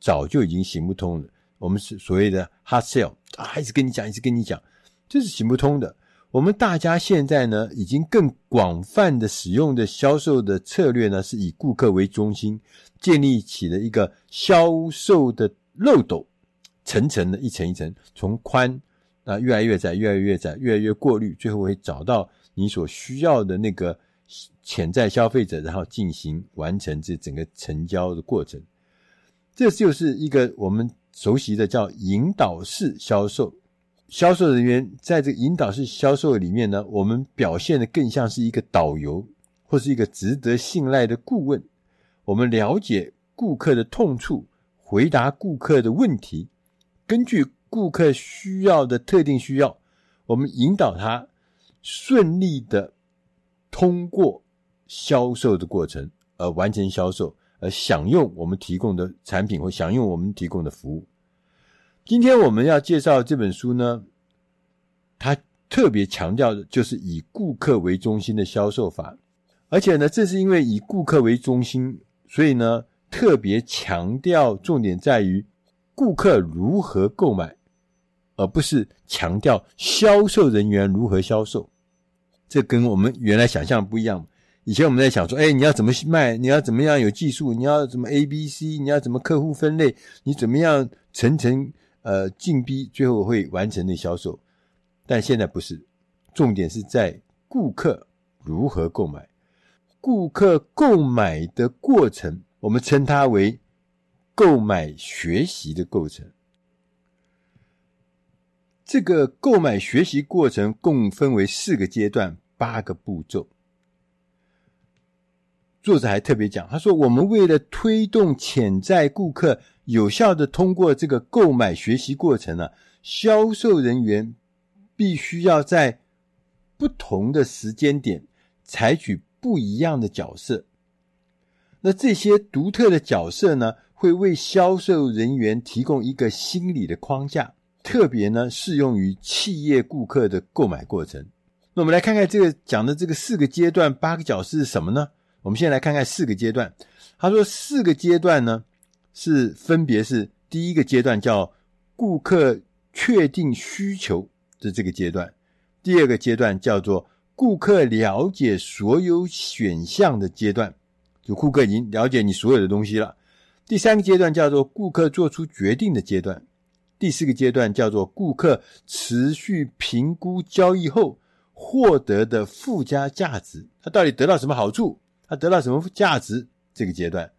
早就已经行不通了。”我们是所谓的 hard sell 啊，一直跟你讲，一直跟你讲，这是行不通的。我们大家现在呢，已经更广泛的使用的销售的策略呢，是以顾客为中心，建立起了一个销售的漏斗，层层的，一层一层，从宽啊越来越窄，越来越窄，越来越过滤，最后会找到你所需要的那个潜在消费者，然后进行完成这整个成交的过程。这就是一个我们。熟悉的叫引导式销售，销售人员在这个引导式销售里面呢，我们表现的更像是一个导游，或是一个值得信赖的顾问。我们了解顾客的痛处，回答顾客的问题，根据顾客需要的特定需要，我们引导他顺利的通过销售的过程，而完成销售，而享用我们提供的产品或享用我们提供的服务。今天我们要介绍这本书呢，它特别强调的就是以顾客为中心的销售法，而且呢，正是因为以顾客为中心，所以呢，特别强调重点在于顾客如何购买，而不是强调销售人员如何销售。这跟我们原来想象不一样。以前我们在想说，哎，你要怎么卖？你要怎么样有技术？你要怎么 A、B、C？你要怎么客户分类？你怎么样层层？呃，进逼最后会完成的销售，但现在不是，重点是在顾客如何购买，顾客购买的过程，我们称它为购买学习的过程。这个购买学习过程共分为四个阶段，八个步骤。作者还特别讲，他说：“我们为了推动潜在顾客。”有效的通过这个购买学习过程呢，销售人员必须要在不同的时间点采取不一样的角色。那这些独特的角色呢，会为销售人员提供一个心理的框架，特别呢适用于企业顾客的购买过程。那我们来看看这个讲的这个四个阶段、八个角色是什么呢？我们先来看看四个阶段。他说四个阶段呢。是分别是第一个阶段叫顾客确定需求的这个阶段，第二个阶段叫做顾客了解所有选项的阶段，就顾客已经了解你所有的东西了。第三个阶段叫做顾客做出决定的阶段，第四个阶段叫做顾客持续评估交易后获得的附加价值，他到底得到什么好处？他得到什么价值？这个阶段。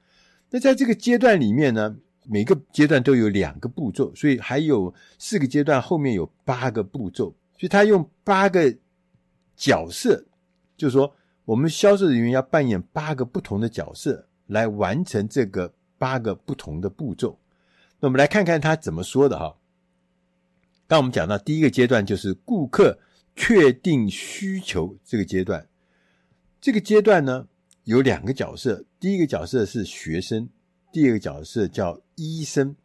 那在这个阶段里面呢，每个阶段都有两个步骤，所以还有四个阶段，后面有八个步骤。所以他用八个角色，就是说我们销售人员要扮演八个不同的角色来完成这个八个不同的步骤。我们来看看他怎么说的哈。当我们讲到第一个阶段，就是顾客确定需求这个阶段，这个阶段呢，有两个角色，第一个角色是学生，第二个角色叫医生。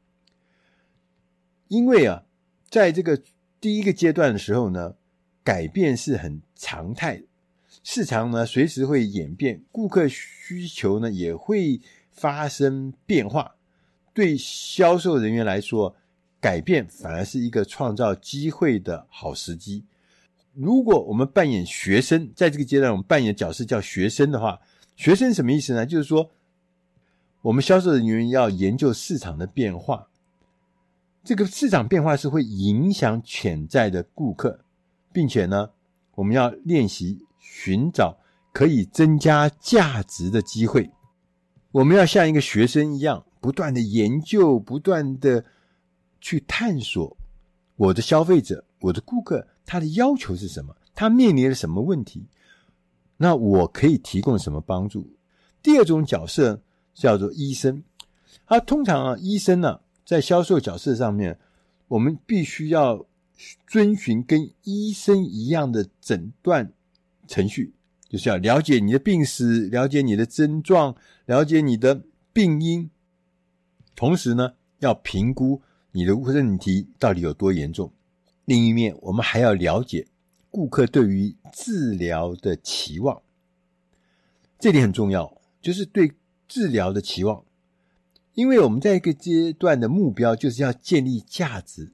因为啊，在这个第一个阶段的时候呢，改变是很常态，市场呢随时会演变，顾客需求呢也会发生变化。对销售人员来说，改变反而是一个创造机会的好时机。如果我们扮演学生，在这个阶段我们扮演角色叫学生的话，学生什么意思呢？就是说，我们销售人员要研究市场的变化，这个市场变化是会影响潜在的顾客，并且呢，我们要练习寻找可以增加价值的机会。我们要像一个学生一样，不断的研究，不断的去探索我的消费者、我的顾客他的要求是什么，他面临了什么问题。那我可以提供什么帮助？第二种角色叫做医生，他通常啊，医生呢、在销售角色上面，我们必须要遵循跟医生一样的诊断程序，就是要了解你的病史，了解你的症状，了解你的病因，同时呢，要评估你的问题到底有多严重。另一面，我们还要了解。顾客对于治疗的期望，这点很重要，就是对治疗的期望。因为我们在一个阶段的目标就是要建立价值，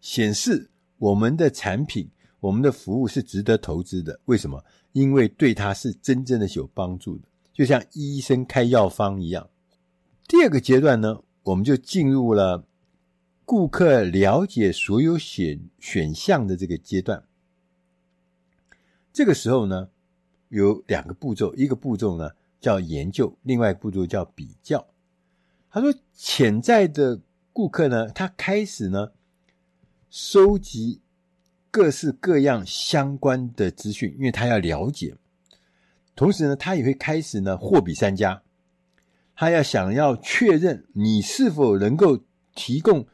显示我们的产品、我们的服务是值得投资的。为什么？因为对他是真正的有帮助的，就像医生开药方一样。第二个阶段呢，我们就进入了顾客了解所有选选项的这个阶段。这个时候呢，有两个步骤，一个步骤呢叫研究，另外一个步骤叫比较。他说，潜在的顾客呢，他开始呢收集各式各样相关的资讯，因为他要了解。同时呢，他也会开始呢货比三家，他要想要确认你是否能够提供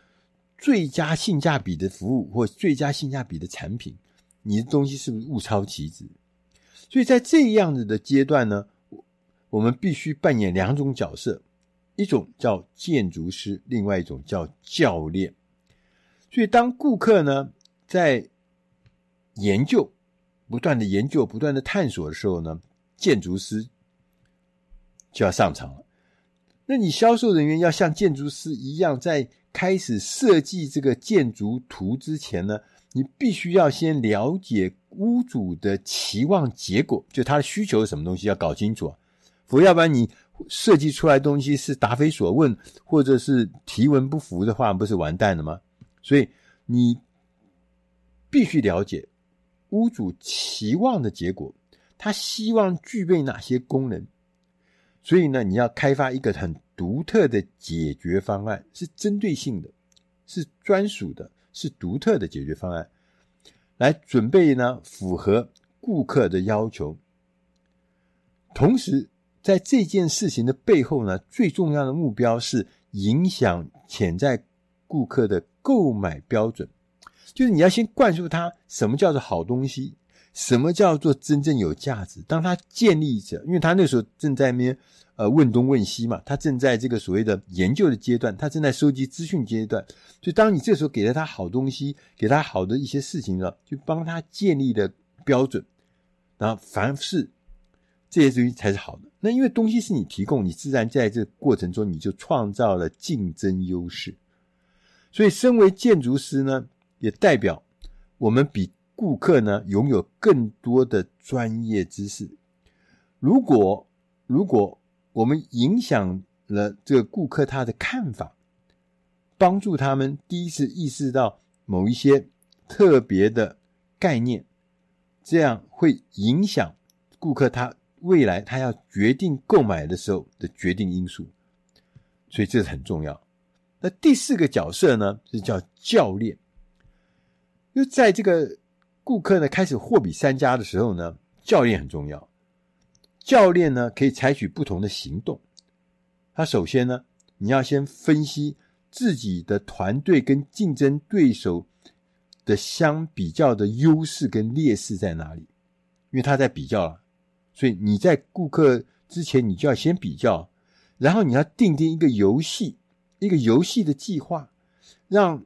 最佳性价比的服务或最佳性价比的产品，你的东西是不是物超其值？所以在这样子的阶段呢，我们必须扮演两种角色，一种叫建筑师，另外一种叫教练。所以当顾客呢在研究、不断的研究、不断的探索的时候呢，建筑师就要上场了。那你销售人员要像建筑师一样，在开始设计这个建筑图之前呢，你必须要先了解屋主的期望结果，就他的需求是什么东西要搞清楚啊，否则要不然你设计出来东西是答非所问，或者是题文不符的话，不是完蛋了吗？所以你必须了解屋主期望的结果，他希望具备哪些功能。所以呢，你要开发一个很独特的解决方案，是针对性的，是专属的，是独特的解决方案，来准备呢，符合顾客的要求。同时，在这件事情的背后呢，最重要的目标是影响潜在顾客的购买标准，就是你要先灌输他什么叫做好东西。什么叫做真正有价值？当他建立着，因为他那时候正在那边呃问东问西嘛，他正在这个所谓的研究的阶段，他正在收集资讯阶段。就，当你这时候给了他好东西，给他好的一些事情了，就帮他建立的标准，然后凡是这些东西才是好的。那因为东西是你提供，你自然在这过程中你就创造了竞争优势。所以，身为建筑师呢，也代表我们比。顾客呢，拥有更多的专业知识。如果如果我们影响了这个顾客他的看法，帮助他们第一次意识到某一些特别的概念，这样会影响顾客他未来他要决定购买的时候的决定因素。所以这是很重要。那第四个角色呢，是叫教练，就在这个。顾客呢，开始货比三家的时候呢，教练很重要。教练呢，可以采取不同的行动。他首先呢，你要先分析自己的团队跟竞争对手的相比较的优势跟劣势在哪里，因为他在比较了，所以你在顾客之前，你就要先比较，然后你要订定一个游戏，一个游戏的计划，让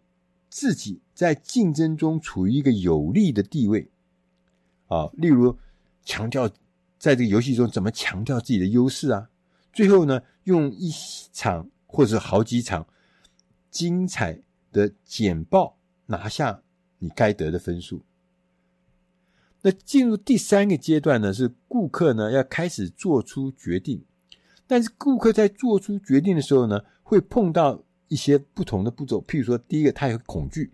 自己。在竞争中处于一个有利的地位，啊，例如强调在这个游戏中怎么强调自己的优势啊，最后呢，用一场或者好几场精彩的简报拿下你该得的分数。那进入第三个阶段呢，是顾客呢要开始做出决定，但是顾客在做出决定的时候呢，会碰到一些不同的步骤，譬如说，第一个他有恐惧。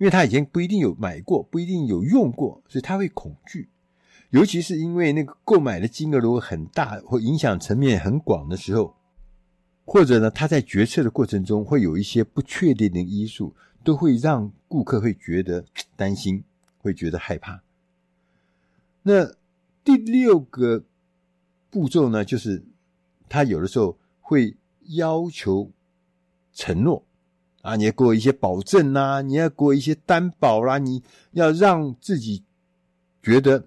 因为他以前不一定有买过，不一定有用过，所以他会恐惧。尤其是因为那个购买的金额如果很大或影响层面很广的时候，或者呢，他在决策的过程中会有一些不确定的因素，都会让顾客会觉得 担心，会觉得害怕。那第六个步骤呢，就是他有的时候会要求承诺。啊，你要给我一些保证呐、啊，你要给我一些担保啦、你要让自己觉得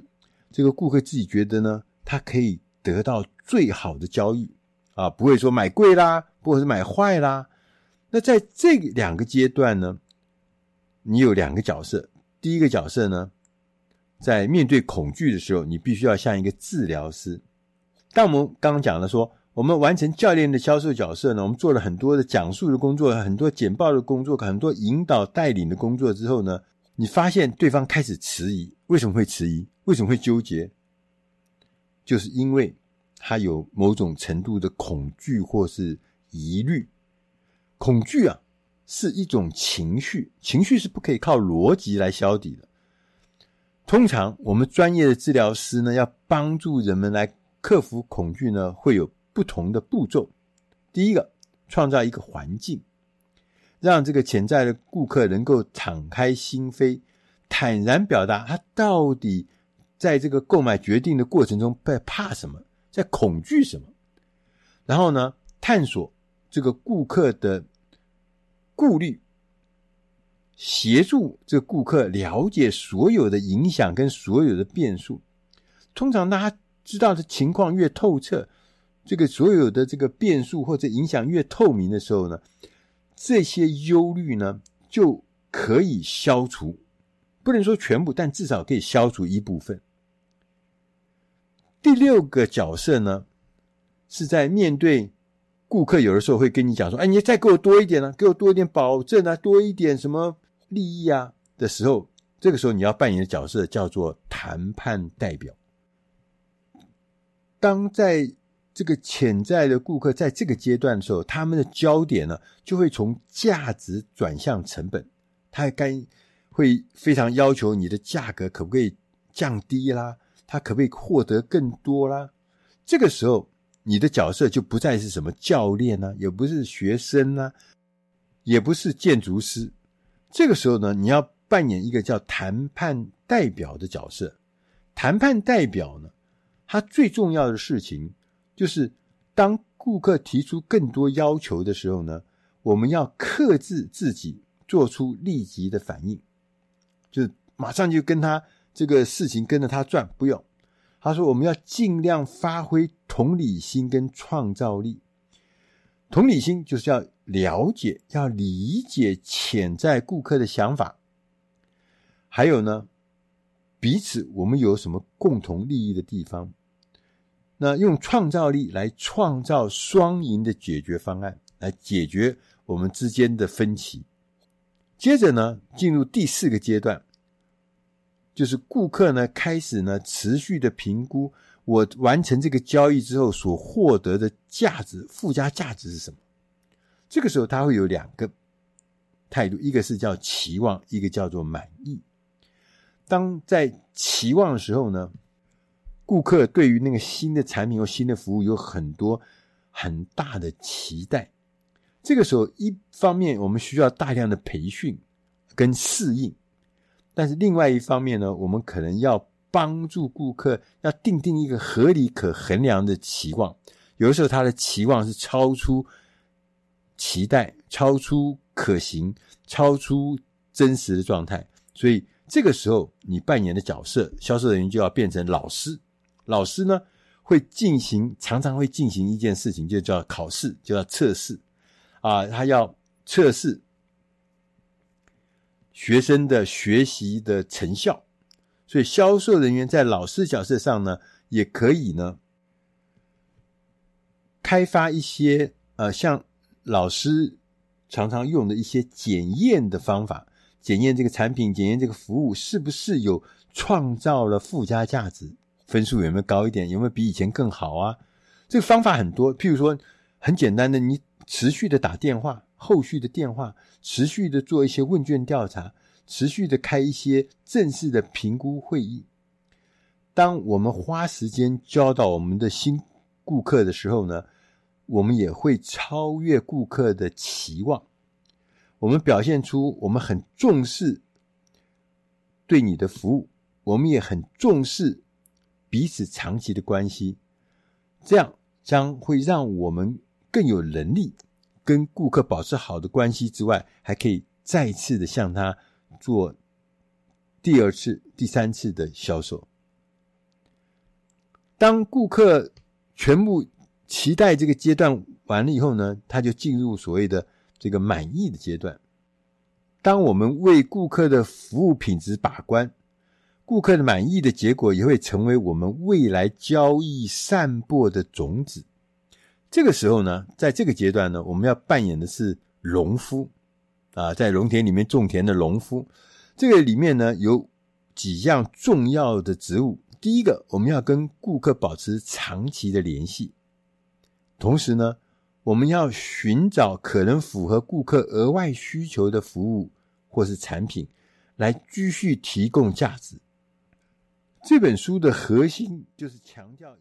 这个顾客自己觉得呢，他可以得到最好的交易啊，不会说买贵啦，或者是买坏啦。那在这两个阶段呢，你有两个角色。第一个角色呢，在面对恐惧的时候，你必须要像一个治疗师。但我们刚刚讲了说。我们完成教练的销售角色呢，我们做了很多的讲述的工作，很多简报的工作，很多引导带领的工作之后呢，你发现对方开始迟疑，为什么会迟疑？为什么会纠结？就是因为他有某种程度的恐惧或是疑虑。恐惧啊，是一种情绪，情绪是不可以靠逻辑来消底的。通常我们专业的治疗师呢，要帮助人们来克服恐惧呢，会有。不同的步骤，第一个，创造一个环境，让这个潜在的顾客能够敞开心扉，坦然表达他到底在这个购买决定的过程中在怕什么，在恐惧什么。然后呢，探索这个顾客的顾虑，协助这个顾客了解所有的影响跟所有的变数。通常，大家知道的情况越透彻，这个所有的这个变数或者影响越透明的时候呢，这些忧虑呢就可以消除，不能说全部，但至少可以消除一部分。第六个角色呢，是在面对顾客，有的时候会跟你讲说：“哎，你再给我多一点啊，给我多一点保证啊，多一点什么利益啊”的时候，这个时候你要扮演的角色叫做谈判代表。当在这个潜在的顾客在这个阶段的时候，他们的焦点呢，就会从价值转向成本，他该会非常要求你的价格可不可以降低啦，他可不可以获得更多啦？这个时候，你的角色就不再是什么教练呢，也不是学生呢，也不是建筑师。这个时候呢，你要扮演一个叫谈判代表的角色。谈判代表呢，他最重要的事情就是，当顾客提出更多要求的时候呢，我们要克制自己，做出立即的反应，就马上就跟他这个事情跟着他转，不用。他说，我们要尽量发挥同理心跟创造力。同理心就是要了解、要理解潜在顾客的想法，还有呢，彼此我们有什么共同利益的地方。那用创造力来创造双赢的解决方案，来解决我们之间的分歧。接着呢，进入第四个阶段，就是顾客呢开始呢持续的评估我完成这个交易之后所获得的价值，附加价值是什么？这个时候他会有两个态度，一个是叫期望，一个叫做满意。当在期望的时候呢，顾客对于那个新的产品或新的服务有很多很大的期待，这个时候一方面我们需要大量的培训跟适应，但是另外一方面呢，我们可能要帮助顾客要定定一个合理可衡量的期望，有的时候他的期望是超出期待、超出可行、超出真实的状态，所以这个时候你扮演的角色，销售人员就要变成老师。老师呢，会进行，常常会进行一件事情，就叫考试，就叫测试啊，他要测试学生的学习的成效。所以销售人员在老师角色上呢，也可以呢，开发一些呃，像老师常常用的一些检验的方法，检验这个产品，检验这个服务是不是有创造了附加价值。分数有没有高一点？有没有比以前更好啊？这个方法很多，譬如说很简单的，你持续的打电话，后续的电话，持续的做一些问卷调查，持续的开一些正式的评估会议。当我们花时间教导我们的新顾客的时候呢，我们也会超越顾客的期望。我们表现出我们很重视对你的服务，我们也很重视。彼此长期的关系，这样将会让我们更有能力跟顾客保持好的关系之外，还可以再次的向他做第二次、第三次的销售。当顾客全部期待这个阶段完了以后呢，他就进入所谓的这个满意的阶段。当我们为顾客的服务品质把关。顾客的满意的结果也会成为我们未来交易散播的种子。这个时候呢，在这个阶段呢，我们要扮演的是农夫啊，在农田里面种田的农夫。这个里面呢，有几样重要的职务。第一个，我们要跟顾客保持长期的联系，同时呢，我们要寻找可能符合顾客额外需求的服务或是产品，来继续提供价值。这本书的核心就是强调。